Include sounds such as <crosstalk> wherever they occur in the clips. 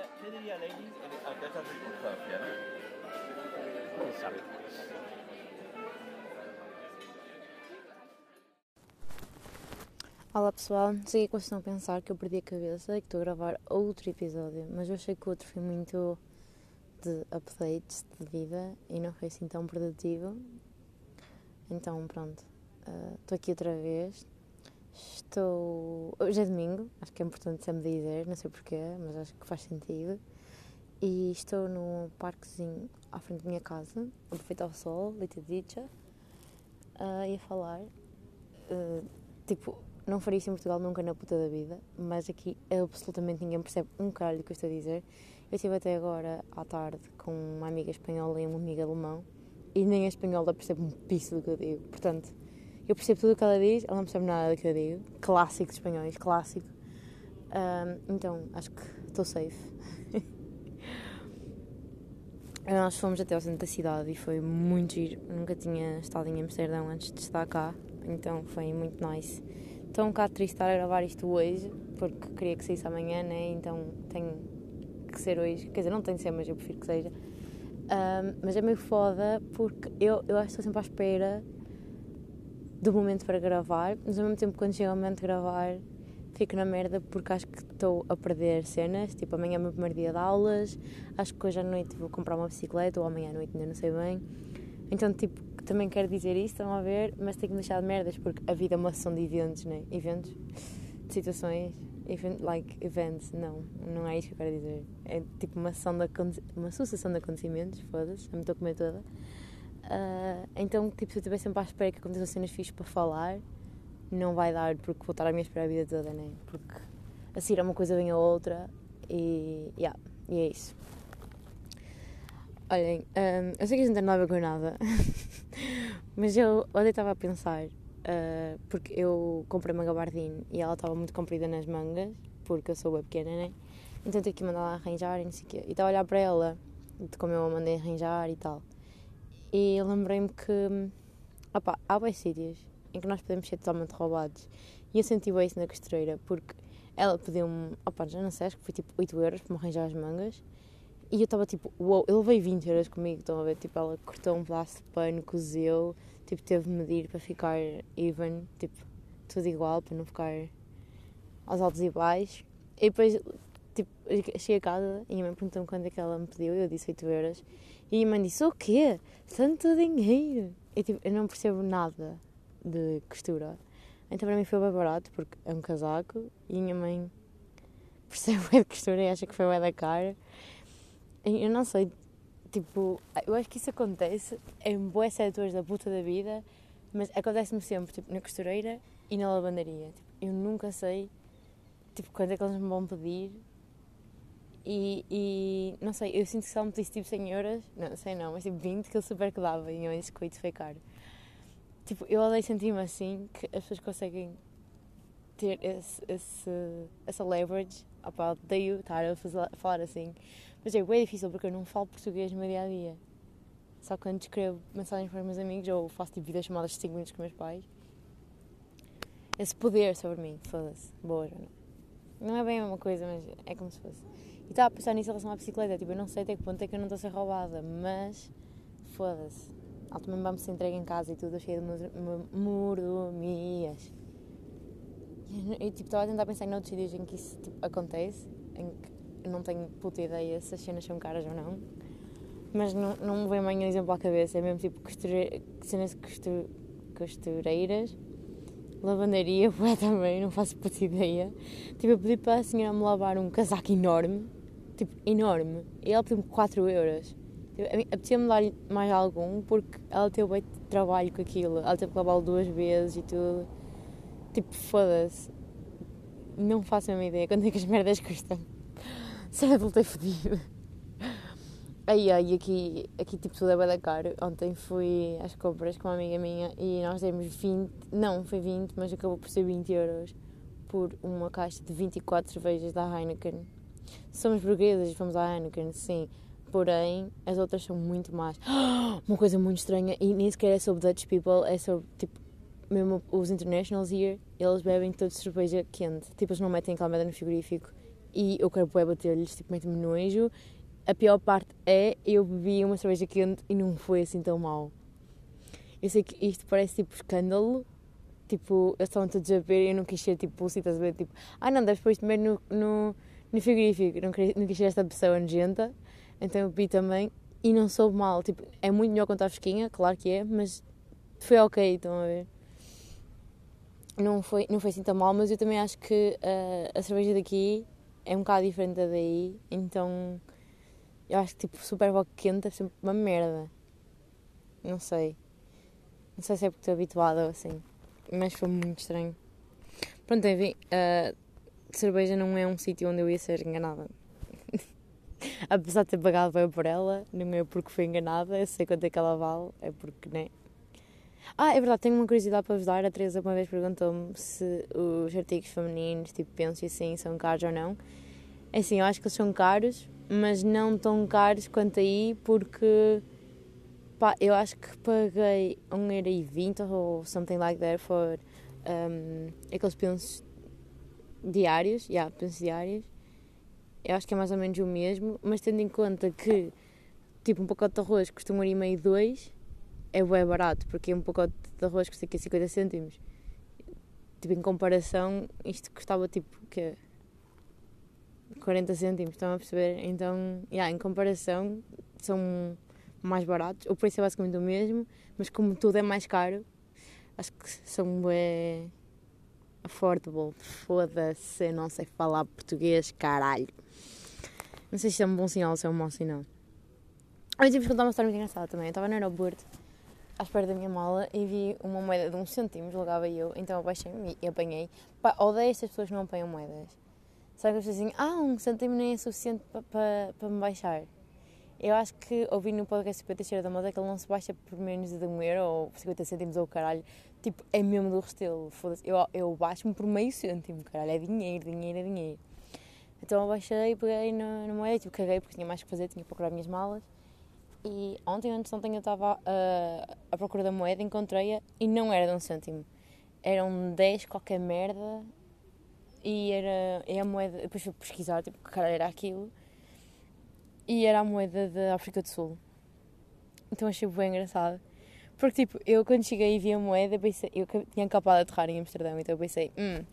diría, ¿qué diría Lady ante esta circunstancia? ¿no? Quem sabe? Olá pessoal, sei que vocês estão a pensar que eu perdi a cabeça e que estou a gravar outro episódio, mas eu achei que o outro foi muito de updates de vida e não foi assim tão produtivo. Então pronto, ah, estou aqui outra vez. Estou. Hoje é domingo, acho que é importante sempre dizer, não sei porquê, mas acho que faz sentido. E estou num parquezinho à frente da minha casa, a aproveitar o sol, leite dicha, ah, e a falar. Ah, tipo, não faria isso em Portugal nunca na puta da vida, mas aqui absolutamente ninguém percebe um caralho do que eu estou a dizer. Eu estive até agora à tarde com uma amiga espanhola e uma amiga alemão e nem a espanhola percebe um piso do que eu digo. Portanto, eu percebo tudo o que ela diz, ela não percebe nada do que eu digo. Clássico de espanhóis, clássico. Ahm, então, acho que estou safe. <laughs> Nós fomos até ao centro da cidade e foi muito giro. Nunca tinha estado em Amsterdão antes de estar cá, então foi muito nice. Estou um bocado triste estar a gravar isto hoje, porque queria que saísse amanhã, né? Então tenho que ser hoje. Quer dizer, não tem de ser, mas eu prefiro que seja. Ahm, mas é meio foda porque eu, eu acho que estou sempre à espera do momento para gravar, mas ao mesmo tempo, quando chega o momento de gravar, fico na merda porque acho que estou a perder cenas. Tipo, amanhã é o meu primeiro dia de aulas, acho que hoje à noite vou comprar uma bicicleta ou amanhã à noite, ainda não sei bem. Então, tipo, também quero dizer isso, estão a ver, mas tenho que me deixar de merdas porque a vida é uma sessão de eventos, né? Eventos, de situações, event, like events, não, não é isso que eu quero dizer. É tipo uma sessão de, uma sucessão de acontecimentos, foda-se, já me estou a comer toda. Ah, então, tipo, se eu estiver sempre à espera que aconteçam cenas fixas para falar, não vai dar porque vou estar a minha espera a vida toda, né? Porque a seguir a uma coisa vem a outra e, yeah, e é isso. Olhem, hum, eu sei que isto não tem nada a ver com nada, <laughs> mas eu ontem estava a pensar, ah, porque eu comprei uma gabardine e ela estava muito comprida nas mangas, porque eu sou bem pequena, né? Então tive que mandar lá arranjar e não sei o quê. E estava a olhar para ela, de como eu a mandei arranjar e tal. E lembrei-me que, opá, há bem sítios em que nós podemos ser totalmente roubados. E eu senti bem isso na costureira, porque ela pediu-me, opá, já não sei, acho que foi tipo 8 euros para me arranjar as mangas. E eu estava tipo, uou, eu levei 20 euros comigo, estão a ver? Tipo, ela cortou um pedaço de pano, cozeu, tipo, teve de medir para ficar even, tipo, tudo igual, para não ficar aos altos e baixos. E depois, tipo, cheguei a casa e a mãe perguntou-me quando é que ela me pediu, eu disse 8 euros. E a mãe disse, o quê? Tanto dinheiro? E tipo, eu não percebo nada de costura. Então para mim foi bem barato, porque é um casaco e a minha mãe <laughs> percebe bem de costura e acha que foi bem da cara. Eu não sei, tipo, eu acho que isso acontece em boas setores da puta da vida, mas acontece-me sempre, tipo, na costureira e na lavandaria. Tipo, eu nunca sei, tipo, quando é que eles me vão pedir e, e não sei, eu sinto que se ela me tipo 100 euros, não sei não, mas tipo 20 que ele super que dava e eu disse que 8 foi caro. Tipo, eu odeio sentir-me assim, que as pessoas conseguem ter esse, esse, essa leverage. Opa, odeio estar a falar assim. Mas é bem difícil porque eu não falo português no meu dia a dia. Só quando escrevo mensagens para os meus amigos ou faço tipo videochamadas de 5 minutos com meus pais. Esse poder sobre mim, foda-se. Boa, Joana. Não é bem a mesma coisa, mas é como se fosse. E estava a pensar nisso em relação à bicicleta. Tipo, eu não sei até que ponto é que eu não estou a ser roubada, mas foda-se. Ela também vai-me ser entregue em casa e tudo, cheio de mor- mo- mordomias. E tipo, estava a tentar pensar em outros sítios em que isso tipo, acontece, em que não tenho puta ideia se as cenas são caras ou não. Mas não, não me vem mais um exemplo à cabeça. É mesmo tipo costure... cenas de costu... costureiras, lavandaria, <laughs> ué, também, não faço puta ideia. Tipo, eu pedi para a senhora me lavar um casaco enorme, tipo, enorme, e ela pediu-me 4 euros. Tipo, apetecia-me dar mais algum porque ela teve bem trabalho com aquilo. Ela teve que lavá-lo duas vezes e tudo. Tipo, foda-se. Não faço a mesma ideia quanto é que as merdas custam. <laughs> Ser adulto é fodido. Aí, aí, aqui, aqui tipo tudo é bué da caro. Ontem fui às compras com uma amiga minha e nós demos 20, não, foi 20, mas acabou por ser 20 euros por uma caixa de 24 cervejas da Heineken. Somos burguesas fomos à Heineken, sim. Porém, as outras são muito más. <gasps> Uma coisa muito estranha, e nem sequer é sobre Dutch people, é sobre, tipo, mesmo os internationals here, eles bebem todos cerveja quente. Tipo, eles não metem merda no frigorífico e eu quero bué bater-lhes, tipo, mete-me nojo. A pior parte é eu bebi uma cerveja quente e não foi assim tão mal. Eu sei que isto parece tipo escândalo, tipo, eles estavam todos a ver e eu não quis ser tipo, estás a ver, tipo, ah não, deves pôr isto no, no, no frigorífico, não, queria, não quis ser esta pessoa nojenta, então eu bebi também e não soube mal, tipo, é muito melhor quando está fresquinha, claro que é, mas foi ok, estão a ver. Não foi, não foi assim tão mal, mas eu também acho que uh, a cerveja daqui é um bocado diferente da daí, então eu acho que tipo super boca quente é sempre uma merda. Não sei. Não sei se é porque estou habituada ou assim. Mas foi muito estranho. Pronto, enfim, uh, cerveja não é um sítio onde eu ia ser enganada. <laughs> Apesar de ter pagado bem por ela, não é porque fui enganada, eu sei quanto é que ela vale, é porque, né? Ah, é verdade, tenho uma curiosidade para vos dar. A Teresa uma vez perguntou-me se os artigos femininos, tipo penso e assim, são caros ou não. É assim, eu acho que eles são caros, mas não tão caros quanto aí, porque pá, eu acho que paguei 1,20€ ou something like that for um, aqueles pensos diários, já, yeah, pensos diários. Eu acho que é mais ou menos o mesmo, mas tendo em conta que tipo um pacote de arroz custa 1,5€, 2 é bem barato, porque um pacote de arroz custa aqui 50 cêntimos. Tipo, em comparação, isto custava tipo, que 40 cêntimos, estão a perceber? Então, yeah, em comparação, são mais baratos. O preço é basicamente o mesmo, mas como tudo é mais caro, acho que são bem affordable. Foda-se, não sei falar português, caralho. Não sei se é um bom sinal ou se é um mau sinal. Mas eu vos contar uma história muito engraçada também. Eu estava no aeroporto à espera da minha mala e vi uma moeda de um cêntimo, julgava eu, então abaixei-me e apanhei. Pá, odeio estas pessoas que não apanham moedas. Sabe que as pessoas dizem, ah, um cêntimo nem é suficiente para pa, pa me baixar. Eu acho que ouvi no podcast 50 Cheira da Moda que ele não se baixa por menos de um euro ou 50 cêntimos ou caralho. Tipo, é mesmo do restelo, foda-se. Eu, eu baixo-me por meio cêntimo, caralho. É dinheiro, dinheiro, é dinheiro. Então eu baixei, peguei na, na moeda, tipo, caguei porque tinha mais que fazer, tinha que procurar as minhas malas. E ontem, antes de ontem, eu estava uh, à procura da moeda, encontrei-a e não era de um cêntimo. Era um 10 qualquer merda e era e a moeda. Depois fui pesquisar, tipo, que cara era aquilo. E era a moeda da África do Sul. Então achei bem engraçado. Porque, tipo, eu quando cheguei e vi a moeda, pensei, eu tinha acabado de aterrar em Amsterdão, então eu pensei, hum,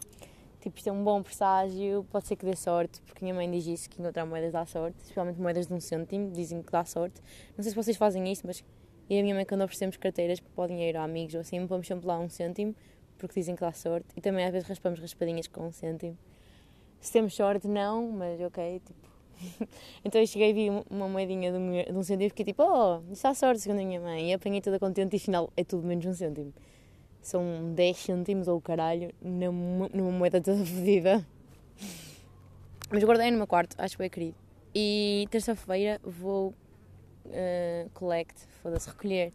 tipo, isto é um bom presságio, pode ser que dê sorte, porque minha mãe diz isso, que encontrar moedas dá sorte, especialmente moedas de um cêntimo, dizem que dá sorte. Não sei se vocês fazem isso, mas e a minha mãe, quando oferecemos carteiras para dinheiro a amigos ou assim, vamos sempre lá um cêntimo, porque dizem que dá sorte. E também às vezes raspamos raspadinhas com um cêntimo. Se temos sorte, não, mas ok, tipo. <laughs> então eu cheguei e vi uma moedinha de um, de um cêntimo e fiquei tipo, oh, isso dá sorte, segundo a minha mãe. E apanhei toda contente e afinal é tudo menos um cêntimo são 10 cêntimos ou caralho numa, numa moeda toda fodida. Mas guardei no meu quarto, acho que é querido. E terça-feira vou uh, collect, foda-se, recolher.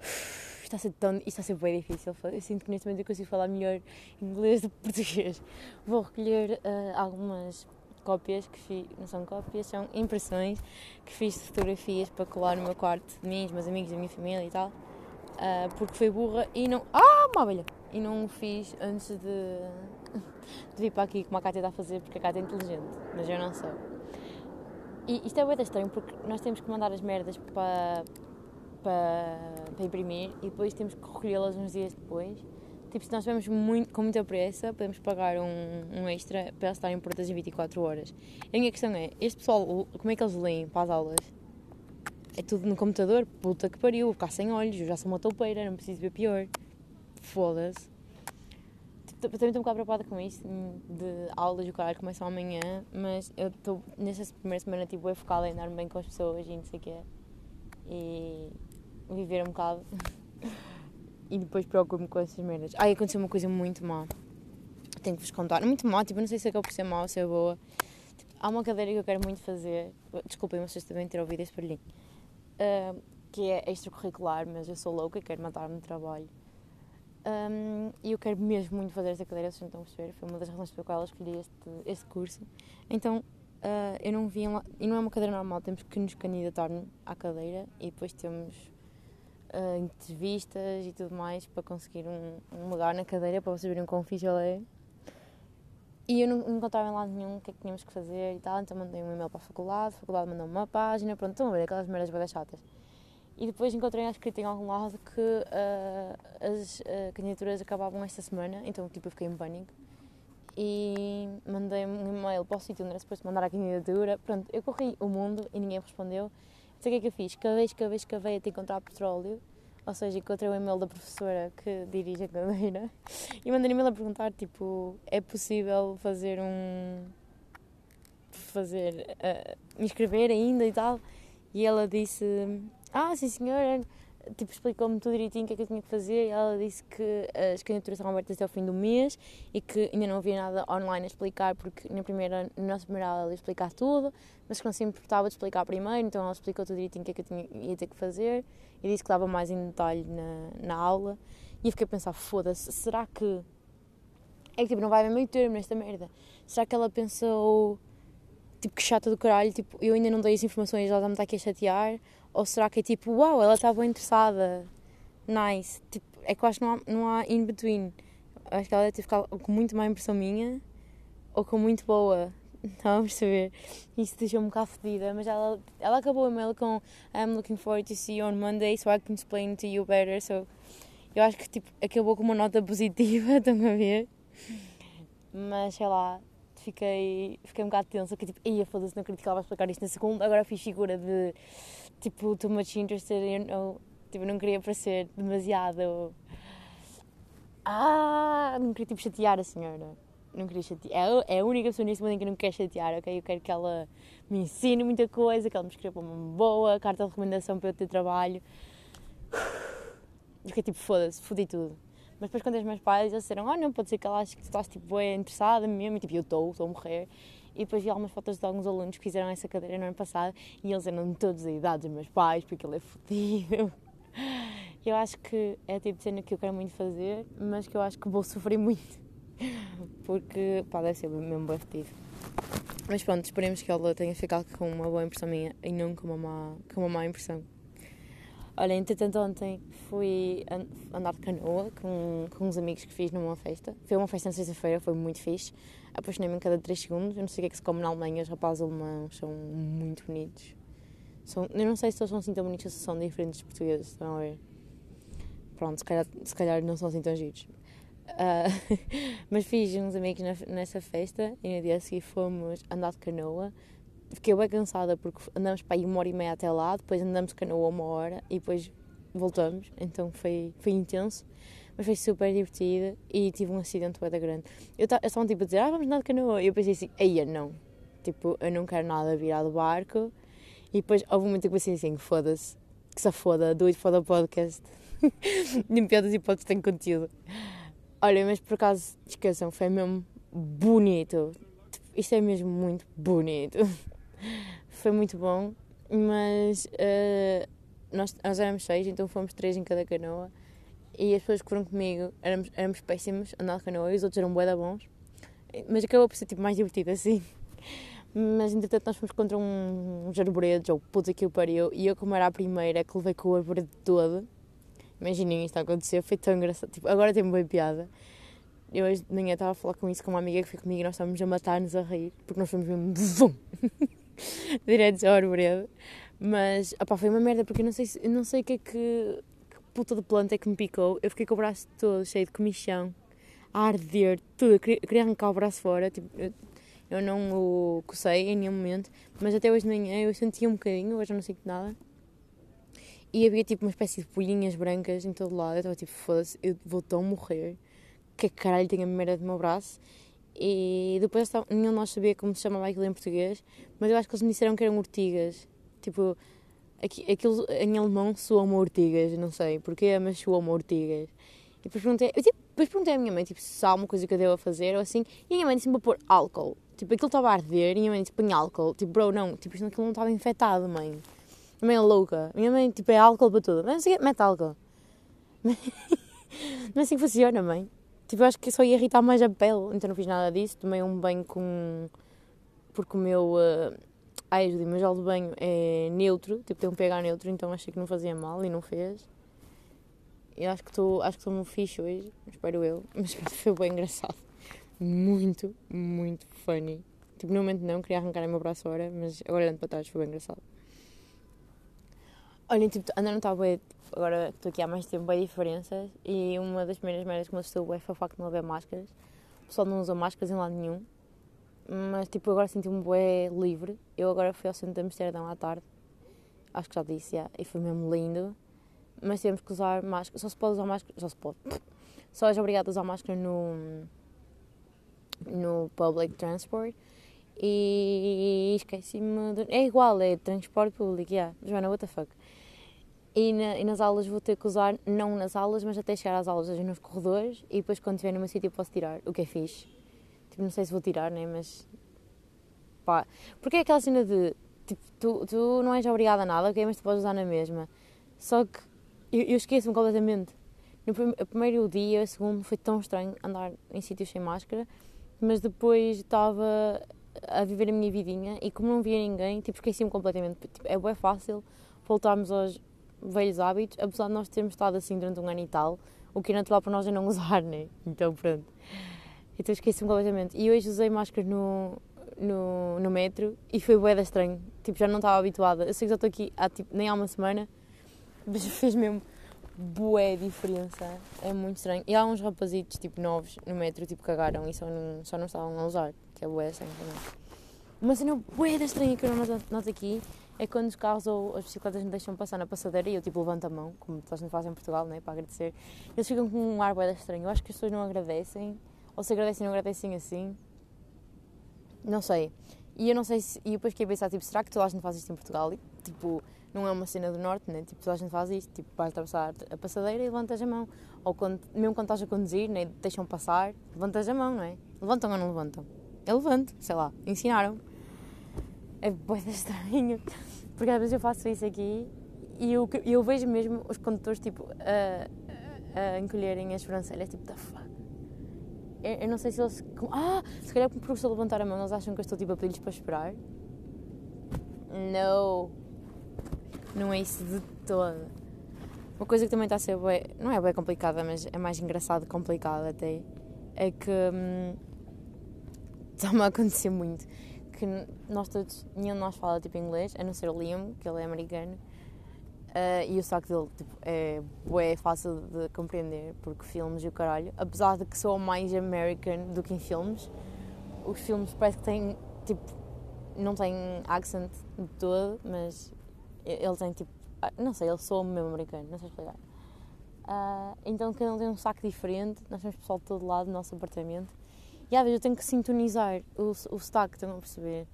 Uf, está a ser tão. Isto está a ser bem difícil. Eu sinto que neste momento eu consigo falar melhor inglês do que português. Vou recolher uh, algumas cópias que fiz. Não são cópias, são impressões que fiz de fotografias para colar no meu quarto de mim, dos meus amigos, da minha família e tal uh, porque foi burra e não. Ah, uma abelha! E não fiz antes de, de vir para aqui, como a Cátia está a fazer, porque a Cátia é inteligente, mas eu não sou. E isto é muito estranho porque nós temos que mandar as merdas para, para, para imprimir e depois temos que recolhê-las uns dias depois. Tipo, se nós estivermos muito, com muita pressa, podemos pagar um, um extra para elas estarem prontas em 24 horas. A minha questão é: este pessoal, como é que eles leem para as aulas? É tudo no computador. Puta que pariu, vou ficar sem olhos. Eu já sou uma toupeira, não preciso ver pior. Foda-se. Tipo, também estou um bocado preocupada com isso, de aulas, o caralho começam amanhã, mas eu estou nesta primeira semana tipo, bem focada em dar-me bem com as pessoas e não sei o quê. E viver um bocado. <laughs> e depois preocupo-me com essas merdas. Ai, aconteceu uma coisa muito má. Tenho que vos contar. Muito má, tipo, não sei se é que eu por ser má ou se é boa. Tipo, há uma cadeira que eu quero muito fazer. Desculpem vocês também ter ouvido esse barulhinho uh, que é extracurricular, mas eu sou louca e quero matar-me de trabalho. Um, e eu quero mesmo muito fazer esta cadeira, vocês não estão a perceber, foi uma das razões pela qual eu escolhi este, este curso. Então, uh, eu não vi, e não é uma cadeira normal, temos que nos candidatar à cadeira e depois temos uh, entrevistas e tudo mais para conseguir um, um, lugar na cadeira, para vocês verem quão fixe ela é. E eu não não encontrava em lado nenhum o que é que tínhamos que fazer e tal, então mandei um e-mail para a faculdade, a faculdade mandou-me uma página, pronto, estão a ver aquelas merdas bem chatas. E depois encontrei escrito em algum lado que ah, as ah, candidaturas acabavam esta semana, então tipo eu fiquei em pânico. E mandei um e-mail para o sítio onde era suposto mandar a candidatura. Pronto, eu corri o mundo e ninguém respondeu. Então o que é que eu fiz? Cavei, cavei, cavei até encontrar petróleo. Ou seja, encontrei o e-mail da professora que dirige a cadeira <laughs> e mandei um e-mail a perguntar, tipo, é possível fazer um... fazer... ah, me inscrever ainda e tal? E ela disse, ah, sim senhora, tipo, explicou-me tudo direitinho o que é que eu tinha que fazer e ela disse que as candidaturas estavam abertas até ao fim do mês e que ainda não havia nada online a explicar porque na primeira, na nossa primeira aula ela ia explicar tudo, mas que não se importava de explicar primeiro, então ela explicou tudo direitinho o que é que eu tinha, ia ter que fazer e disse que dava mais em detalhe na, na aula e eu fiquei a pensar, foda-se, será que é que tipo, não vai haver meio termo nesta merda? Será que ela pensou, tipo, que chata do caralho, tipo, eu ainda não dei as informações, ela já me está aqui a chatear? Ou será que é tipo, uau, ela está bem interessada, nice? Tipo, é que eu acho que não há, não há in between. Eu acho que ela deve ter ficado com muito má impressão minha ou com muito boa. Estão a perceber? Isso deixou-me um bocado fedida, mas ela, ela acabou o e-mail com I'm looking forward to see you on Monday so I can explain to you better. So, eu acho que tipo, acabou com uma nota positiva, <laughs> estão a ver? Mas sei lá, fiquei, fiquei um bocado tensa, que tipo, ia foda-se, não acredito que ela vai explicar isto na segunda. Agora fiz figura de tipo, too much interested, you know, tipo, não queria parecer demasiado. Ah, não queria tipo chatear a senhora. Não queria chatear. É É a única pessoa neste mundo em que eu não quero chatear, ok? Eu quero que ela me ensine muita coisa, que ela me escreva uma boa carta de recomendação para eu ter trabalho. Eu fiquei tipo, foda-se, fodi tudo. Mas depois, quando os meus pais, disseram: Ah, não, pode ser que ela ache que estás tipo, bem interessada mesmo. E tipo, eu estou, estou a morrer. E depois vi algumas fotos de alguns alunos que fizeram essa cadeira no ano passado e eles eram todos da idade dos meus pais, porque ele é fodido. <laughs> Eu acho que é a tipo de cena que eu quero muito fazer, mas que eu acho que vou sofrer muito. Porque, pá, deve ser mesmo bem fodido. Mas pronto, esperemos que ela tenha ficado com uma boa impressão minha e não com uma má, com uma má impressão. Olha, entretanto, ontem fui an- andar de canoa com, com uns amigos que fiz numa festa. Foi uma festa na sexta-feira, foi muito fixe. Apaixonei-me em cada 3 segundos. Eu não sei o que é que se come na Alemanha, os rapazes alemãos são muito bonitos. São, eu não sei se eles são assim tão bonitos ou se são diferentes dos portugueses, estão a ver? Pronto, se calhar, se calhar não são assim tão giros. Ah, <laughs> mas fiz uns amigos na- nessa festa e no dia a seguir fomos andar de canoa. Fiquei bem cansada porque andamos para aí uma hora e meia até lá, depois andamos canoa uma hora e depois voltamos. Então foi, foi intenso, mas foi super divertido e tive um acidente bem grande. Eu ta- eu estava tipo a dizer, ah, vamos andar de canoa. E eu pensei assim, eia, não. Tipo, eu não quero nada virar do barco. E depois houve um momento que eu pensei assim, foda-se, que se foda, do it for the podcast. <laughs> Nem pior das hipóteses tem conteúdo. Olha, mas por acaso, esqueçam, foi mesmo bonito. Tipo, isto é mesmo muito bonito. <laughs> Foi muito bom, mas eh, nós, nós éramos seis, então fomos três em cada canoa. E as pessoas que foram comigo éramos, éramos péssimos andar de canoa e os outros eram bué bons. Mas acabou por ser tipo, mais divertido assim. Mas entretanto nós fomos contra um, uns arvoredos, ou puta que o pariu, e eu como era a primeira que levei com o arvoredo todo, imaginem isto a acontecer, foi tão engraçado, tipo, agora tem bem piada. Eu hoje de manhã estava a falar com isso com uma amiga que foi comigo e nós estávamos a matar-nos a rir, porque nós fomos mesmo <laughs> <laughs> diretos ao arvoredo. Mas, opá, foi uma merda, porque eu não sei, se- eu não sei o que é que, que puta de planta é que me picou. Eu fiquei com o braço todo cheio de comichão, a arder, tudo. Eu queria, queria arrancar o braço fora, tipo, eu, eu não o cocei em nenhum momento, mas até hoje de manhã eu sentia um bocadinho, hoje eu não sinto nada. E havia tipo uma espécie de bolhinhas brancas em todo lado. Eu estava tipo, foda-se, eu vou tão morrer. Que caralho tem a merda do meu braço? E depois nenhum de nós sabia como se chamava aquilo em português, mas eu acho que eles me disseram que eram ortigas. Tipo, aqui, aquilo em alemão soa-me ortigas, não sei porquê, mas soa-me ortigas. E depois perguntei, eu, tipo, depois perguntei à minha mãe tipo, se há alguma coisa que eu devo fazer ou assim, e a minha mãe disse-me para pôr álcool. Tipo, aquilo estava a arder e a minha mãe disse: põe álcool. Tipo, bro, não, tipo, aquilo não estava infectado, mãe. A mãe é louca. Minha mãe, tipo, é álcool para tudo. Mas não sei o quê, mete álcool. <laughs> Não é assim que funciona, mãe. Tipo, eu acho que só ia irritar mais a pele. Então não fiz nada disso. Tomei um banho com. Porque o meu. Uh... Ai, ajuda, o meu gel de banho é neutro. Tipo, tem um pH neutro. Então achei que não fazia mal e não fez. Eu acho que estou acho que estou no fixe hoje. Espero eu. <laughs> Mas foi bem engraçado. muito, muito funny. Tipo, no momento não, queria arrancar o meu braço fora, mas agora olhando para trás foi bem engraçado. Olhem, tipo, no tablet, agora estou aqui há mais tempo, bem diferenças. E uma das primeiras merdas que me assustou é foi o facto de não haver máscaras. O pessoal não usa máscaras em lado nenhum. Mas, tipo, agora senti-me bué livre. Eu agora fui ao centro de Amsterdão à tarde. Acho que já disse, já. E foi mesmo lindo. Mas temos que usar máscara. Só se pode usar máscara. Só se pode. Só és obrigado a usar máscara no. no public transport. E esqueci-me. De... É igual, é transporte público, yeah. Joana, what the fuck. E, na, e, nas aulas vou ter que usar, não nas aulas, mas até chegar às aulas, nos corredores. E depois, quando estiver no meu sítio, posso tirar, o que é fixe. Tipo, não sei se vou tirar, né? Mas. pá. Porque é aquela cena de. Tipo, tu, tu não és obrigada a nada, ok? Mas tu podes usar na mesma. Só que eu, eu esqueço-me completamente. No prim primeiro dia, o segundo, foi tão estranho andar em sítios sem máscara. Mas depois estava a viver a minha vidinha e como não via ninguém, tipo, esqueci-me completamente. Tipo, é bem fácil voltarmos aos velhos hábitos, apesar de nós termos estado assim durante um ano e tal, o que é natural para nós é não <laughs> usar, né? Então pronto. Então esqueci-me completamente. E hoje usei máscara no, no, no metro e foi bué estranho. Tipo, já não estava habituada. Eu sei que já estou aqui há tipo, nem há uma semana, <laughs> mas fez mesmo bué diferença. É muito estranho. E há uns rapazitos, tipo, novos no metro, tipo, cagaram e só não, só não estavam a usar que é bué estranho também. Uma cena bué estranha que eu não noto aqui é quando os carros ou as bicicletas me deixam passar na passadeira e eu tipo levanto a mão, como toda a gente faz em Portugal, né, para agradecer. Eles ficam com um ar bué estranho. Eu acho que as pessoas não agradecem, ou se agradecem, não agradecem assim. Não sei. E eu não sei se. E depois fiquei a pensar, tipo, será que toda a gente faz isto em Portugal? E, tipo, não é uma cena do norte, né? Tipo, toda a gente faz isto. Tipo, vais atravessar a passadeira e levantas a mão. Ou quando, mesmo quando estás a conduzir, né? Deixam passar, levantas a mão, não é? Levantam ou não levantam? eu levanto, sei lá, ensinaram. É bem estranho, porque às vezes eu faço isso aqui e eu, eu vejo mesmo os condutores tipo a, a encolherem as sobrancelhas, tipo, the fuck. Eu, eu, não sei se eles. Ah, se calhar por eu levantar a mão, eles acham que eu estou tipo a pedir-lhes para esperar. Não. Não é isso de todo. Uma coisa que também está a ser bem, não é bem complicada, mas é mais engraçado complicada até, é que hum, <laughs> está-me a acontecer muito. Que nós todos, nenhum de nós fala tipo inglês, a não ser o Liam, que ele é americano. Uh, e o saco dele tipo, é, é fácil de compreender, porque filmes e o caralho, apesar de que sou mais American do que em filmes, os filmes parece que têm, tipo, não tem accent de todo, mas ele tem tipo, ah, não sei, ele soa mesmo americano, não sei explicar. Uh, então cada um tem um saco diferente, nós temos pessoal de todo lado no nosso apartamento e às vezes eu tenho que sintonizar o, o sotaque, estão a perceber?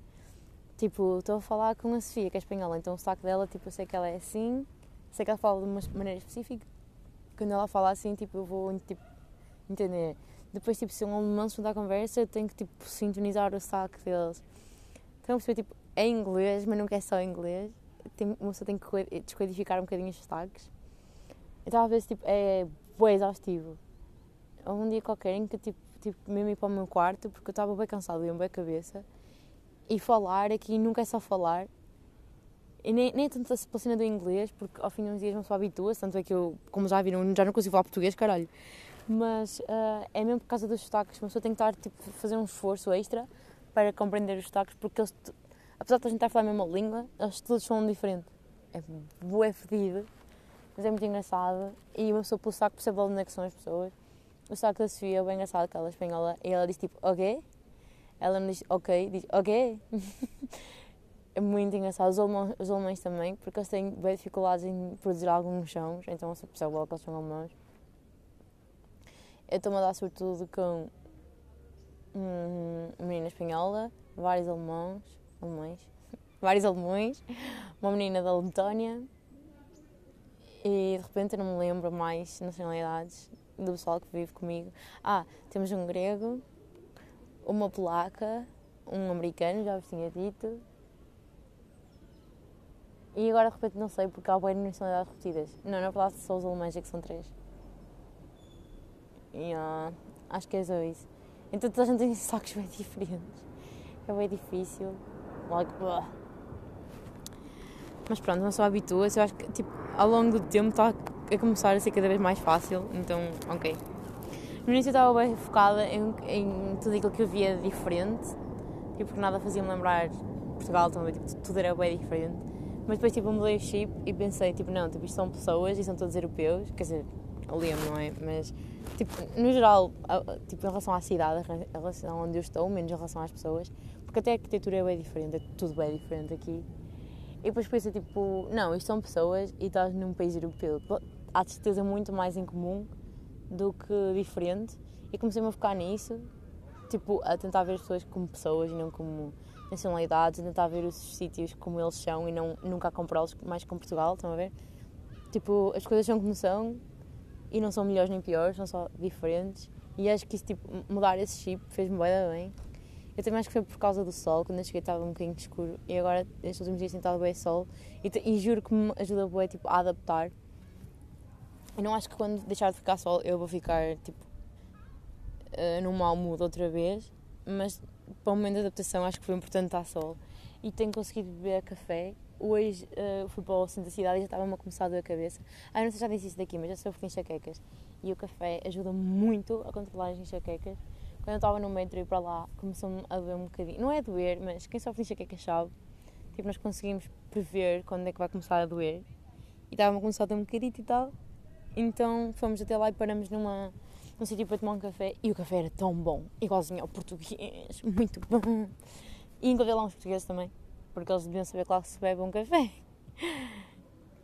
Tipo, estou a falar com a Sofia, que é espanhola, então o sotaque dela, tipo, eu sei que ela é assim, sei que ela fala de uma maneira específica. Quando ela fala assim, tipo, eu vou tipo, entender. Depois, tipo, se um se juntar conversa, eu tenho que, tipo, sintonizar o sotaque deles. Estão a perceber, tipo, é inglês, mas não é só inglês. Tem, uma pessoa tem que descodificar um bocadinho os sotaques. Então, às vezes, tipo, é bem exaustivo. Houve um dia qualquer em que, tipo, tive mesmo ir para o meu quarto porque eu estava bem cansada, e bem cabeça. E falar aqui nunca é só falar. E nem, nem é tanto a cena do inglês, porque ao fim de uns dias não se habitua, tanto é que eu, como já viram, já não consigo falar português, caralho. Mas uh, é mesmo por causa dos sotaques, uma pessoa tem que estar, tipo, fazer um esforço extra para compreender os sotaques, porque eles, apesar de a gente estar a falar a mesma língua, eles todos são diferentes. É bué fedido, mas é muito engraçado. E uma pessoa pelo sotaque percebe onde é que são as pessoas o saco da Sofia bem engraçado que ela é espanhola e ela diz tipo, ok? Ela me diz, ok, diz, ok? <laughs> é muito engraçado. Os alemães, os alemães também, porque eles têm bem dificuldades em produzir alguns sons, então você percebe logo que eles são alemães. Eu estou-me a dar sobretudo com uma menina espanhola, vários alemães, alemães, <laughs> vários alemães, uma menina da Letónia e de repente eu não me lembro mais nacionalidades do pessoal que vive comigo. Ah, temos um grego, uma polaca, um americano, já vos tinha dito. E agora de repente não sei porque há boas nacionalidades repetidas. Não, na verdade só os alemães é que são três. Yeah, acho que é só isso. Então toda a gente tem sacos bem diferentes. É bem difícil. Like. Mas pronto, não só habitua-se. Eu acho que tipo, ao longo do tempo está a começar a ser cada vez mais fácil, então, ok. No início eu estava bem focada em, em tudo aquilo que eu via diferente, tipo, porque nada fazia-me lembrar Portugal também, tipo, tudo era bem diferente. Mas depois tipo, mudei o chip e pensei, tipo, não, tipo, isto são pessoas e são todos europeus, quer dizer, lembro, não é? Mas, tipo, no geral, tipo, em relação à cidade, em relação onde eu estou, menos em relação às pessoas, porque até a arquitetura é bem diferente, é tudo bem diferente aqui. E depois pensa, tipo, não, isto são pessoas e estás num país europeu. Há de certeza muito mais em comum do que diferente. E comecei-me a focar nisso, tipo, a tentar ver as pessoas como pessoas e não como nacionalidades, a tentar ver os sítios como eles são e não, nunca comprá-los mais com Portugal, estão a ver? Tipo, as coisas são como são e não são melhores nem piores, são só diferentes. E acho que isso, tipo, mudar esse chip fez-me bem. Eu também acho que foi por causa do sol, quando eu cheguei estava um bocadinho escuro e agora estes últimos dias tem estado bem sol e, e, juro que me ajuda bem, tipo, a adaptar. Eu não acho que quando deixar de ficar sol eu vou ficar tipo uh, num mau mood outra vez, mas para o momento de adaptação acho que foi importante estar sol. E tenho conseguido beber café. Hoje uh, fui para o centro da cidade e já estava-me a começar a doer a cabeça. Ah, não sei se já disse isso daqui, mas já sofro de enxaquecas. E o café ajuda muito a controlar as enxaquecas quando eu estava no metro e para lá, começou-me a doer um bocadinho. Não é doer, mas quem sofre de enxaqueca sabe. Tipo, nós conseguimos prever quando é que vai começar a doer. E estava-me a começar a doer um bocadinho e tal. Então fomos até lá e paramos numa, num sítio para tomar um café. E o café era tão bom, igualzinho ao português, <laughs> muito bom. E encontrei lá uns portugueses também, porque eles deviam saber, que se bebe um café.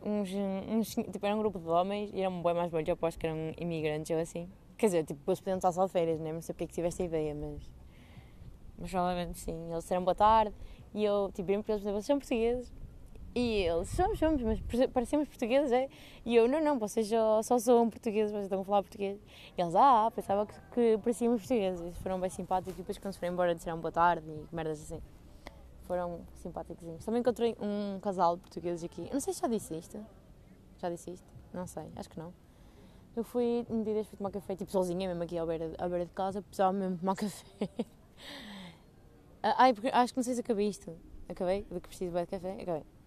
Uns, uns, tipo, era um grupo de homens e eram bem mais velhos, eu aposto que eram imigrantes ou assim. Quer dizer, tipo, eles podiam estar só de férias, né? não sei porque é que tiveste a ideia, mas. Mas provavelmente sim. Eles disseram boa tarde e eu, tipo, para eles, vocês são portugueses? E eles, somos, somos, mas parecemos portugueses, é? E eu, não, não, vocês só, só são portugueses, vocês estão a falar português. E eles, ah, pensava que, que parecíamos portugueses. E foram bem simpáticos e depois quando se foram embora disseram boa tarde e merdas assim. Foram simpáticos. Também encontrei um casal de portugueses aqui. Eu não sei se já disse isto. Já disse isto? Não sei, acho que não. Eu fui, um dia fui tomar café, tipo sozinha, mesmo aqui à beira, à beira de casa, precisava mesmo tomar <laughs> café. Ah, ai, porque acho que não sei se acabei isto. Acabei? De que preciso de café? Acabei.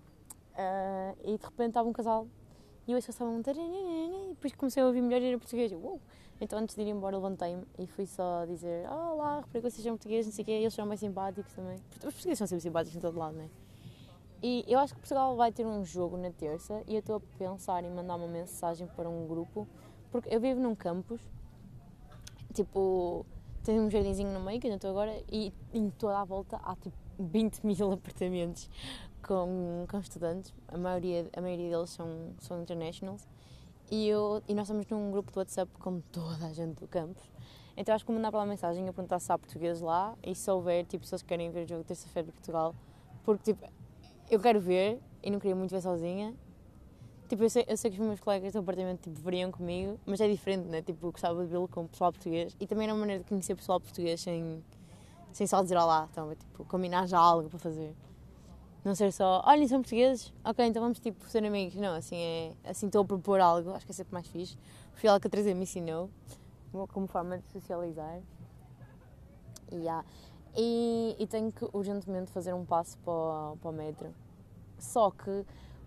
Uh, e de repente estava um casal e eu ouço que estavam e depois comecei a ouvir melhor e era português. Uou! Então antes de ir embora levantei-me e fui só dizer Olá, reparei que vocês são portugueses, não sei o quê, eles são bem simpáticos também. Os portugueses são sempre simpáticos em todo lado, não é? E eu acho que Portugal vai ter um jogo na terça e eu estou a pensar em mandar uma mensagem para um grupo porque eu vivo num campus, tipo, tem um jardinzinho no meio, que eu estou agora, e em toda a volta há tipo 20 mil <laughs> apartamentos com, com estudantes. A maioria, a maioria deles são, são internationals. E, eu, e nós estamos num grupo de WhatsApp com toda a gente do campus. Então acho que vou mandar para lá mensagem a perguntar se há português lá e se houver, tipo, se eles querem ver o jogo terça-feira de Portugal. Porque, tipo, eu quero ver e não queria muito ver sozinha. Tipo, eu sei, eu sei que os meus colegas do apartamento tipo, veriam comigo, mas é diferente, né? Tipo, gostava de vê-lo com o pessoal português e também era uma maneira de conhecer o pessoal português sem, sem só dizer olá. Então, é, tipo, combinar já algo para fazer. Não ser só, olhem, são portugueses, ok, então vamos tipo ser amigos. Não, assim é, assim estou a propor algo, acho que é sempre mais fixe. Foi algo que a Teresa me ensinou como forma de socializar. Yeah. E, e tenho que urgentemente fazer um passo para o, para o metro. Só que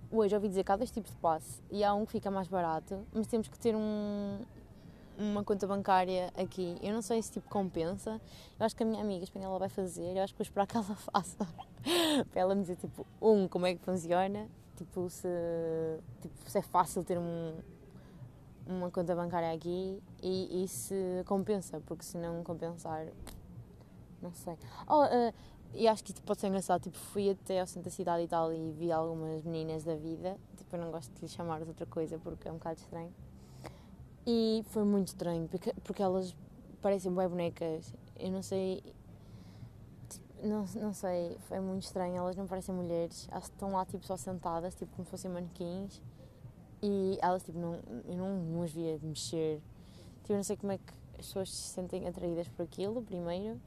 hoje ouvi dizer que há dois tipos de passe e há um que fica mais barato, mas temos que ter um, uma conta bancária aqui. Eu não sei se tipo compensa. Eu acho que a minha amiga espanhola vai fazer, eu acho que vou esperar que ela <laughs> faça para ela me dizer tipo, um, como é que funciona, tipo se, tipo, se é fácil ter um, uma conta bancária aqui e, e se compensa, porque se não compensar, não sei. Oh, uh, e acho que tipo, pode ser engraçado. Tipo, fui até ao centro da cidade e tal e vi algumas meninas da vida. Tipo, eu não gosto de lhes chamar de outra coisa porque é um bocado estranho. E foi muito estranho porque, porque elas parecem bem bonecas. Eu não sei. Não, não sei, foi muito estranho. Elas não parecem mulheres. Elas estão lá tipo só sentadas, tipo como se fossem manequins. E elas tipo, não, eu não, não as via mexer. Tipo, eu não sei como é que as pessoas se sentem atraídas por aquilo, primeiro.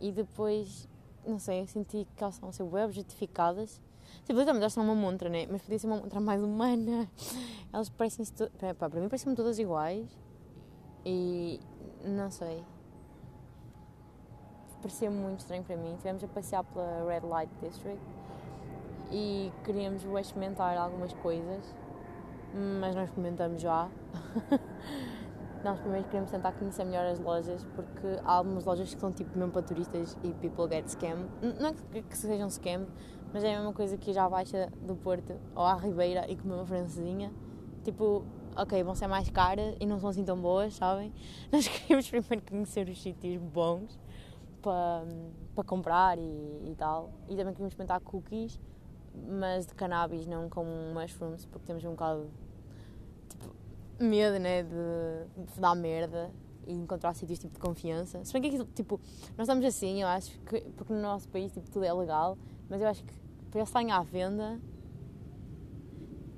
E depois não sei, eu senti que elas estavam a ser bem objetificadas. Tipo, literalmente elas são uma montra, né? Mas podia ser uma montra mais humana. <laughs> Elas parecem-se. To... Para mim parecem-me todas iguais. E. não sei. Parecia muito estranho para mim. Estivemos a passear pela Red Light District e queríamos experimentar algumas coisas, mas nós experimentamos já. <laughs> nós primeiro queremos tentar conhecer melhor as lojas, porque há algumas lojas que são tipo mesmo para turistas e people get scam. Não é que sejam scam, mas é a mesma coisa que ir à Baixa do Porto ou à Ribeira e comer uma francesinha. Tipo, ok, vão ser mais caras e não são assim tão boas, sabem? <laughs> Nós queremos primeiro conhecer os sítios bons para, para comprar e, e tal. E também queremos experimentar cookies, mas de cannabis, não com mushrooms, porque temos um bocado tipo, medo, né? De, de dar merda e encontrar sítios tipo de confiança. Se bem que aquilo, tipo, nós estamos assim, eu acho que, porque no nosso país tipo, tudo é legal, mas eu acho que para eles estarem à venda,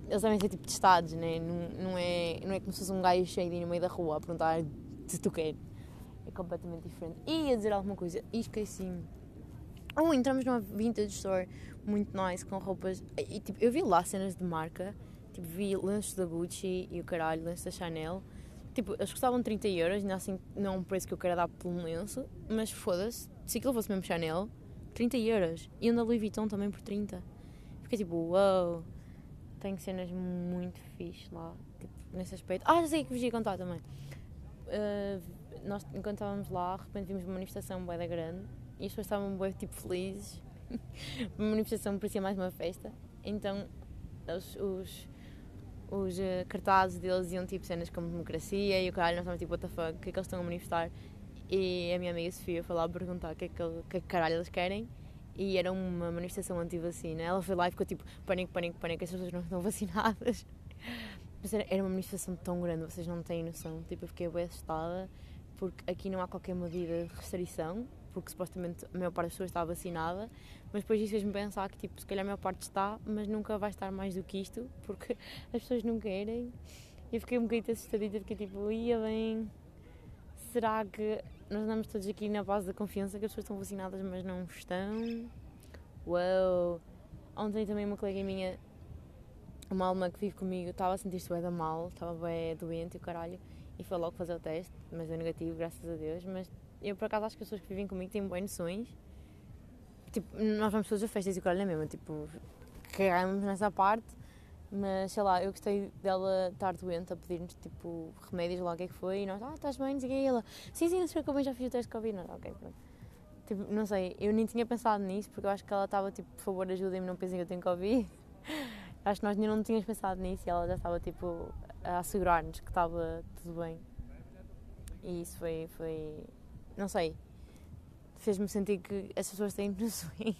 eles devem ser tipo testados, né? Não, não, é, não é como se fosse um gajo cheio no meio da rua a perguntar se tu queres. É completamente diferente. E ia dizer alguma coisa e esqueci-me. Oh, entramos numa vintage store muito nice com roupas. E, tipo, eu vi lá cenas de marca. Tipo, vi lenços da Gucci e o caralho, lenços da Chanel. Tipo, eles custavam 30 euros, ainda assim não é um preço que eu quero dar por um lenço. Mas foda-se, se aquilo fosse mesmo Chanel, 30 euros. E um da Louis Vuitton também por 30. Fiquei tipo, uau. Wow. Tenho cenas muito fixe lá, tipo, nesse aspecto. Ah, já sei que vos ia contar também. Uh, nós, enquanto estávamos lá, de repente vimos uma manifestação bué da grande e as pessoas estavam bué, tipo, felizes. <laughs> uma manifestação parecia mais uma festa. Então, os, os, os uh, cartazes deles iam, tipo, cenas como democracia e o caralho, nós estávamos tipo, what the fuck, o que é que eles estão a manifestar? E a minha amiga Sofia foi lá perguntar o que é que, é que caralho eles querem e era uma manifestação anti-vacina. Ela foi lá e ficou tipo, pânico, pânico, pânico, as pessoas não estão vacinadas. <laughs> Mas era, era uma manifestação tão grande, vocês não têm noção. Tipo, eu fiquei bem assustada porque aqui não há qualquer medida de restrição, porque supostamente a maior parte das pessoas está vacinada, mas depois isso fez-me pensar que tipo, se calhar a maior parte está, mas nunca vai estar mais do que isto, <laughs> porque as pessoas não querem. E eu fiquei um bocadinho assustadita, fiquei tipo, ia bem, será que nós andamos todos aqui na base da confiança que as pessoas estão vacinadas, mas não estão? Uau! Ontem também uma colega minha, uma alma que vive comigo, estava a sentir-se bem da mal, estava bem doente e o caralho, e foi logo fazer o teste, mas deu negativo, graças a Deus. Mas eu por acaso acho que as pessoas que vivem comigo têm boas noções. Tipo, nós vamos todos a festas e o caralho é mesmo, tipo, cagamos nessa parte. Mas sei lá, eu gostei dela estar doente a pedir-nos tipo remédios lá o que é que foi e nós, ah, estás bem, e ela, sim, sim, não se preocupem, já fiz o teste de Covid. Não, ok, pronto. Tipo, não sei, eu nem tinha pensado nisso porque eu acho que ela estava tipo, por favor, ajudem-me, não pensem que eu tenho Covid. <laughs> acho que nós ainda não tínhamos pensado nisso e ela já estava tipo a assegurar-nos que estava tudo bem. E isso foi, foi não sei, fez-me sentir que as pessoas têm <laughs> noções.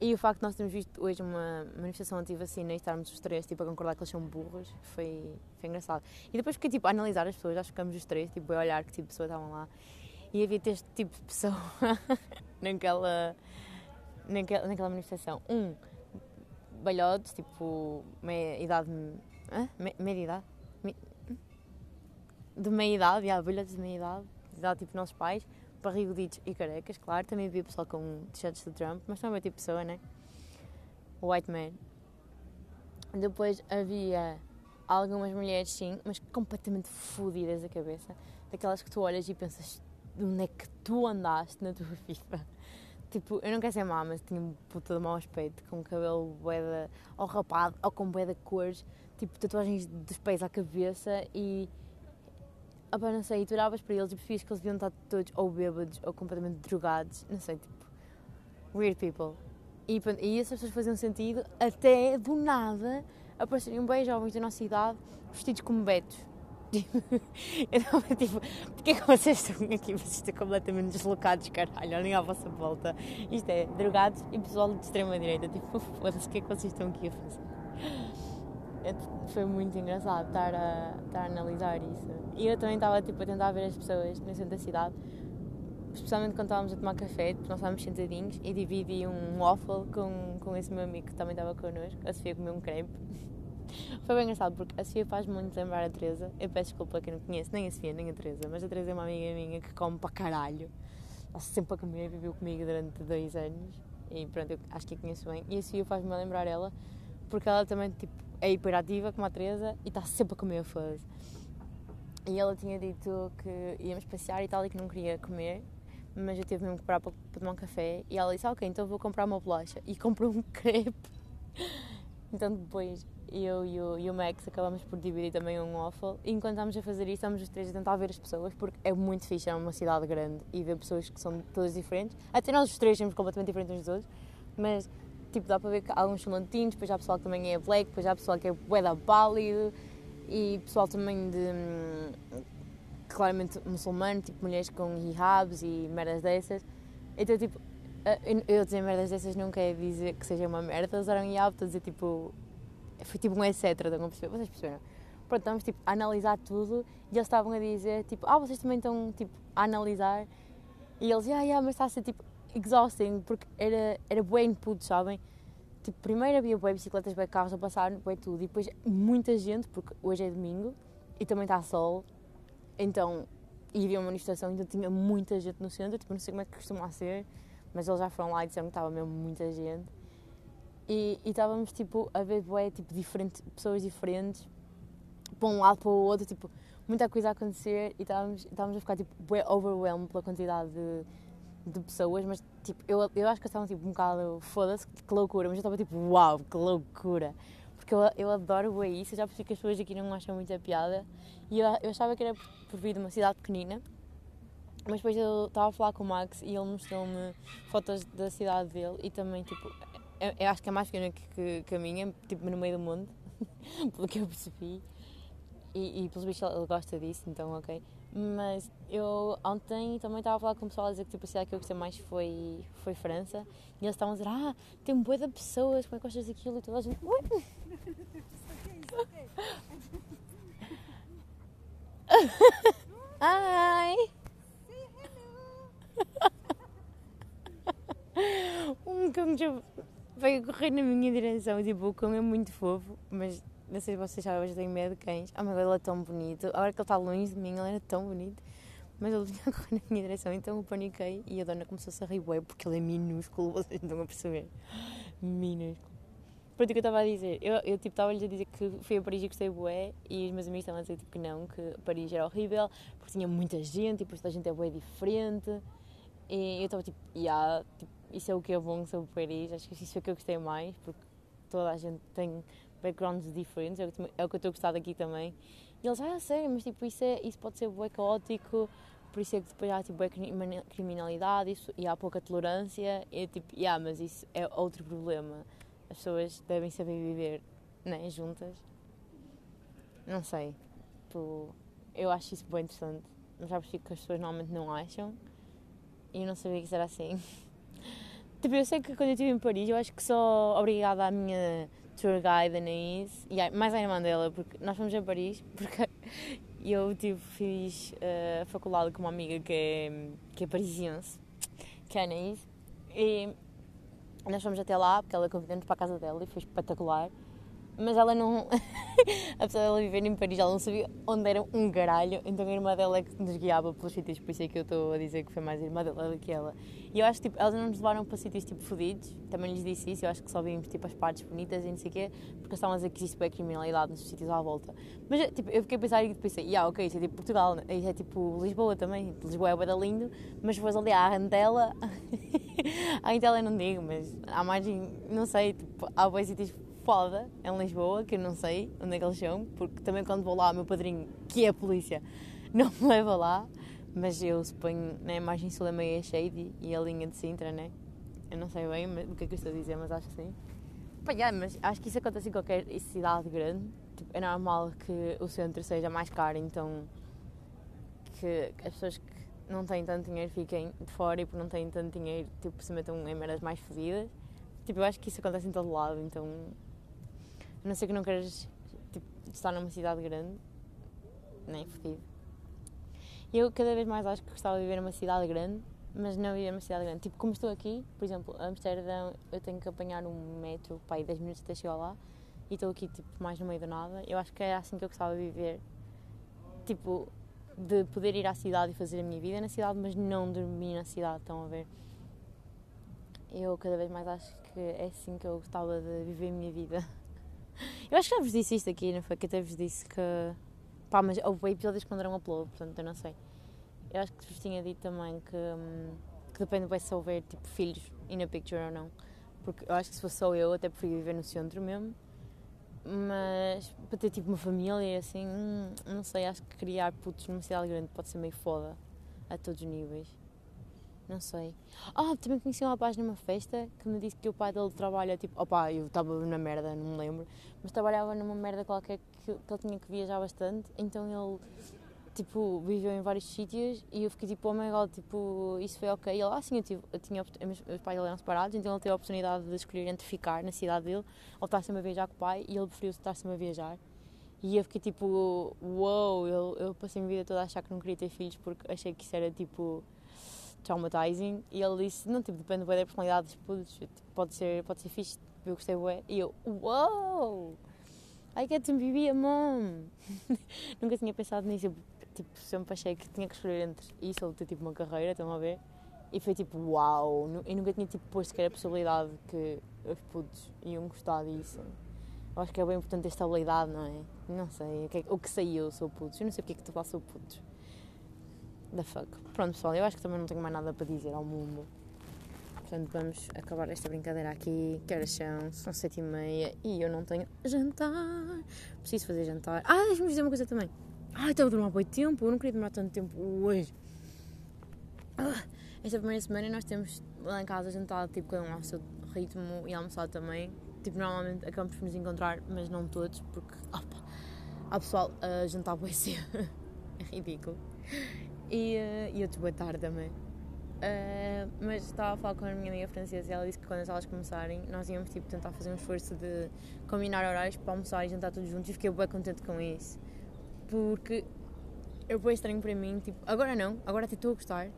E o facto de nós termos visto hoje uma manifestação anti-vacina e estarmos os três tipo, a concordar que eles são burros foi, foi engraçado. E depois fiquei tipo, a analisar as pessoas, acho que ficamos os três, tipo, a olhar que tipo de pessoas estavam lá. E havia este tipo de pessoa <laughs> naquela, naquela, naquela manifestação. Um, balhotes, tipo, meia idade. Hã? Me, meia idade? Me, de meia idade, yeah, balhotes de meia idade, de idade tipo nossos pais barriguditos e carecas, claro. Também havia pessoal com t-shirts do Trump, mas também tipo pessoa, né? White man. Depois havia algumas mulheres, sim, mas completamente fodidas da cabeça. Daquelas que tu olhas e pensas de onde é que tu andaste na tua vida. <laughs> Tipo, eu não quero ser má, mas tinha um puta de mau aspecto, com cabelo boeda ou rapado, ou com boeda cores, tipo tatuagens dos pés à cabeça e Opa, não sei, tu olhavas para eles e percebias que eles deviam estar todos ou bêbados ou completamente drogados, não sei, tipo, weird people. E, e essas pessoas faziam sentido até do nada aparecerem bem jovens da nossa idade vestidos como betos. <laughs> Eu estava tipo, porquê é que vocês estão aqui? Vocês estão completamente deslocados, caralho, olhem à vossa volta. Isto é, drogados e pessoal de extrema-direita, tipo, <laughs> foda-se, o que é que vocês estão aqui a fazer? Foi muito engraçado estar a, estar a analisar isso. E eu também estava tipo, a tentar ver as pessoas no centro da cidade, especialmente quando estávamos a tomar café, porque nós estávamos sentadinhos, e dividi um waffle com, com esse meu amigo que também estava connosco. A Sofia comeu um crepe. <laughs> Foi bem engraçado porque a Sofia faz muito lembrar a Teresa. Eu peço desculpa a quem não conhece, nem a Sofia, nem a Teresa, mas a Teresa é uma amiga minha que come para caralho. Está sempre a comer, viveu comigo durante dois anos e pronto, eu acho que a conheço bem. E a Sofia faz-me lembrar ela porque ela também tipo, é hiperativa como a Teresa e está sempre a comer foda E ela tinha dito que íamos passear e tal e que não queria comer, mas eu tive mesmo que parar para, tomar um café e ela disse, ah, ok, então vou comprar uma bolacha e comprou um <laughs> crepe. Então depois eu e o, e o Max acabamos por dividir também um waffle. E enquanto estamos a fazer isso, estamos os três a tentar ver as pessoas, porque é muito fixe, é uma cidade grande e ver pessoas que são todas diferentes. Até nós os três somos completamente diferentes uns dos outros, mas tipo, dá para ver que alguns são latinos, depois há pessoal que também é black, depois há pessoal que é bué pálido e pessoal também de hum, claramente muçulmano, tipo mulheres com hijabs e merdas dessas. Então, tipo, eu dizer merdas dessas não quer dizer que seja uma merda, usaram hijab, estou a dizer tipo foi tipo um etc, estão a? Vocês perceberam? Pronto, estamos tipo, a analisar tudo e eles estavam a dizer tipo, ah, vocês também estão tipo, a analisar e eles, ah, yeah, mas está a ser tipo exhausting porque era, era bem input, sabem? Tipo, primeiro havia bué bicicletas, bué carros a passar, bué tudo e depois muita gente, porque hoje é domingo e também está sol, então, e havia uma manifestação, então tinha muita gente no centro, tipo, não sei como é que costuma ser, mas eles já foram lá e disseram que estava mesmo muita gente. E, e estávamos tipo a ver bué, tipo, diferente, pessoas diferentes, para um lado para o outro, tipo, muita coisa a acontecer e estávamos, estávamos a ficar tipo bué overwhelmed pela quantidade de, de pessoas, mas tipo, eu, eu acho que estavam tipo um bocado foda-se, que loucura, mas eu estava tipo, uau, que loucura. Porque eu, eu adoro bué isso, eu já percebi que as pessoas aqui não acham muita piada e eu, eu achava que era por vir de uma cidade pequenina, mas depois eu estava a falar com o Max e ele mostrou-me fotos da cidade dele e também tipo eu, eu acho que é mais pequena que, que, que, a minha, tipo no meio do mundo, <laughs> pelo que eu percebi. E, e pelos bichos ele gosta disso, então ok. Mas eu ontem também estava a falar com o pessoal a dizer que tipo, a cidade que eu gostei mais foi, foi França. E eles estavam a dizer, ah, tem um boi de pessoas, como é que gostas daquilo? E toda a gente, ui! <laughs> Ai! <laughs> um cão veio correr na minha direção. Tipo, o cão é muito fofo, mas não sei se vocês sabem, eu tenho medo de cães. Oh meu Deus, ele é tão bonito. Agora que ele está longe de mim, ele era tão bonito. Mas ele vinha a correr na minha direção, então eu paniquei e a dona começou -se a rir bué, porque ele é minúsculo, <laughs> vocês não estão a perceber. Minúsculo. Pronto, o que eu estava a dizer, eu, eu tipo, estava-lhes a dizer que fui a Paris e gostei bué, e os meus amigos estavam a dizer tipo, que não, que Paris era horrível, porque tinha muita gente, e por isso a gente é bué diferente. E eu estava tipo, yeah, tipo, isso é o que é bom sobre Paris, acho que isso é o que eu gostei mais, porque toda a gente tem backgrounds diferentes, é o que, é o que eu estou a gostar daqui também. E eles, ah, sério, mas tipo, isso, é, isso pode ser bué caótico, por isso é que depois há tipo, bué criminalidade isso, e há pouca tolerância, e tipo, yeah, mas isso é outro problema. As pessoas devem saber viver né, juntas. Não sei, tipo, eu acho isso bem interessante, mas já percebi que as pessoas normalmente não acham, e eu não sabia que isso era assim. <laughs> Tipo, eu sei que quando eu estive em Paris, eu acho que sou obrigada à minha tour guide Anaís, e mais à irmã dela, porque nós fomos a Paris, <laughs> porque eu tipo, fiz uh, a faculdade com uma amiga que é, que é parisiense, que é a Anaís, e nós fomos até lá, porque ela convidou-nos para a casa dela e foi espetacular mas ela não. <laughs> apesar dela viver em Paris, ela não sabia onde era um garalho, então a irmã dela é que nos guiava pelos sítios, por isso é que eu estou a dizer que foi mais irmã dela do que ela. E eu acho que tipo, elas não nos levaram para sítios tipo fodidos, também lhes disse isso, eu acho que só vimos tipo as partes bonitas e não sei o quê, porque estavam a dizer que existe bem criminalidade nos sítios à volta. Mas tipo, eu fiquei a pensar e pensei, yeah, ok, isso é tipo Portugal, né? isso é tipo Lisboa também, Lisboa é bem lindo, mas fores ali à Antela, <laughs> à eu não digo, mas à margem, não sei, tipo, há bons sítios foda em Lisboa, que eu não sei onde é que eles são, porque também quando vou lá, o meu padrinho, que é a polícia, <laughs> não me leva lá, mas eu suponho, na imagem sul é meio shady e a linha de Sintra, né? Eu não sei bem o que é que eu estou a dizer, mas acho que sim. Pá, yeah, mas acho que isso acontece em qualquer cidade grande. Tipo, é normal que o centro seja mais caro, então que as pessoas que não têm tanto dinheiro fiquem de fora e por não têm tanto dinheiro tipo, se metam em merdas mais fodidas. Tipo, eu acho que isso acontece em todo lado, então a não ser que não queiras tipo, estar numa cidade grande, nem fodido. Eu cada vez mais acho que gostava de viver numa cidade grande, mas não viver numa cidade grande. Tipo, como estou aqui, por exemplo, Amsterdão, eu tenho que apanhar um metro, pá, 10 minutos até chegar lá, e estou aqui, tipo, mais no meio do nada. Eu acho que é assim que eu gostava de viver. Tipo, de poder ir à cidade e fazer a minha vida na cidade, mas não dormir na cidade, estão a ver? Eu cada vez mais acho que é assim que eu gostava de viver a minha vida. Eu acho que já vos disse isto aqui, não foi? Que até vos disse que. Pá, mas houve episódios que não deram upload, portanto eu não sei. Eu acho que vos tinha dito também que, hum, que depende bem se houver tipo filhos in a picture ou não. Porque eu acho que se fosse só eu, até preferia viver no centro mesmo. Mas para ter tipo uma família assim, hum, não sei, acho que criar putos numa cidade grande pode ser meio foda a todos os níveis. Não sei. Ah, também conheci um rapaz numa festa que me disse que o pai dele trabalha tipo. Opá, eu estava na merda, não me lembro. Mas trabalhava numa merda qualquer que, que ele tinha que viajar bastante. Então ele, tipo, viveu em vários sítios e eu fiquei tipo, oh my god, tipo, isso foi ok. E ele, ah, sim, eu, tive, eu tinha. Meus pais eram separados, então ele teve a oportunidade de escolher entre ficar na cidade dele ou estar sempre a viajar com o pai e ele preferiu estar sempre a viajar. E eu fiquei tipo, uou, wow, eu, eu passei a minha vida toda a achar que não queria ter filhos porque achei que isso era tipo traumatizing e ele disse, não, tipo, depende da personalidade dos putos, tipo, pode ser, pode ser fixe, eu gostei bué. E eu, wow, I get to be a mom. <laughs> Nunca tinha pensado nisso, eu, tipo, sempre achei que tinha que escolher entre isso ou ter tipo uma carreira, estão a ver? E foi tipo, uau, eu nunca tinha tipo posto sequer a possibilidade que os putos iam gostar disso. Eu acho que é bem importante ter estabilidade, não é? Não sei, o que, é, o que saiu, sou putos, eu não sei porque é que tu falas sou putos da fuck. Pronto, pessoal, eu acho que também não tenho mais nada para dizer ao mundo. Portanto, vamos acabar esta brincadeira aqui. Que horas são? São sete e meia e eu não tenho jantar. Preciso fazer jantar. Ah, deixa-me dizer uma coisa também. Ai, estava a demorar muito tempo. Eu não queria demorar tanto tempo hoje. Ah, esta primeira semana nós temos lá em casa jantado, tipo, cada um ao seu ritmo e almoçado também. Tipo, normalmente acabamos por nos encontrar, mas não todos, porque, opa, há pessoal a jantar bem cedo. <laughs> é ridículo. E, uh, e eu boa tarde também. Uh, mas estava a falar com a minha amiga francesa e ela disse que quando as aulas começarem nós íamos tipo, tentar fazer um esforço de combinar horários para almoçar e jantar todos juntos e fiquei bem contente com isso. Porque eu bem estranho para mim, tipo, agora não, agora até estou a gostar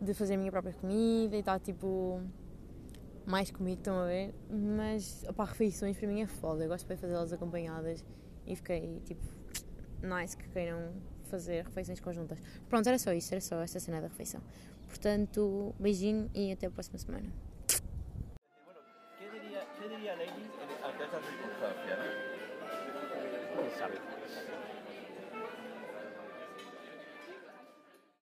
de fazer a minha própria comida e estar tipo mais comigo, estão a ver? Mas opá, refeições para mim é foda, eu gosto de fazer elas acompanhadas e fiquei tipo nice que queiram fazer refeições conjuntas. Pronto, era só isso, era só esta cena da refeição. Portanto, beijinho e até a próxima semana.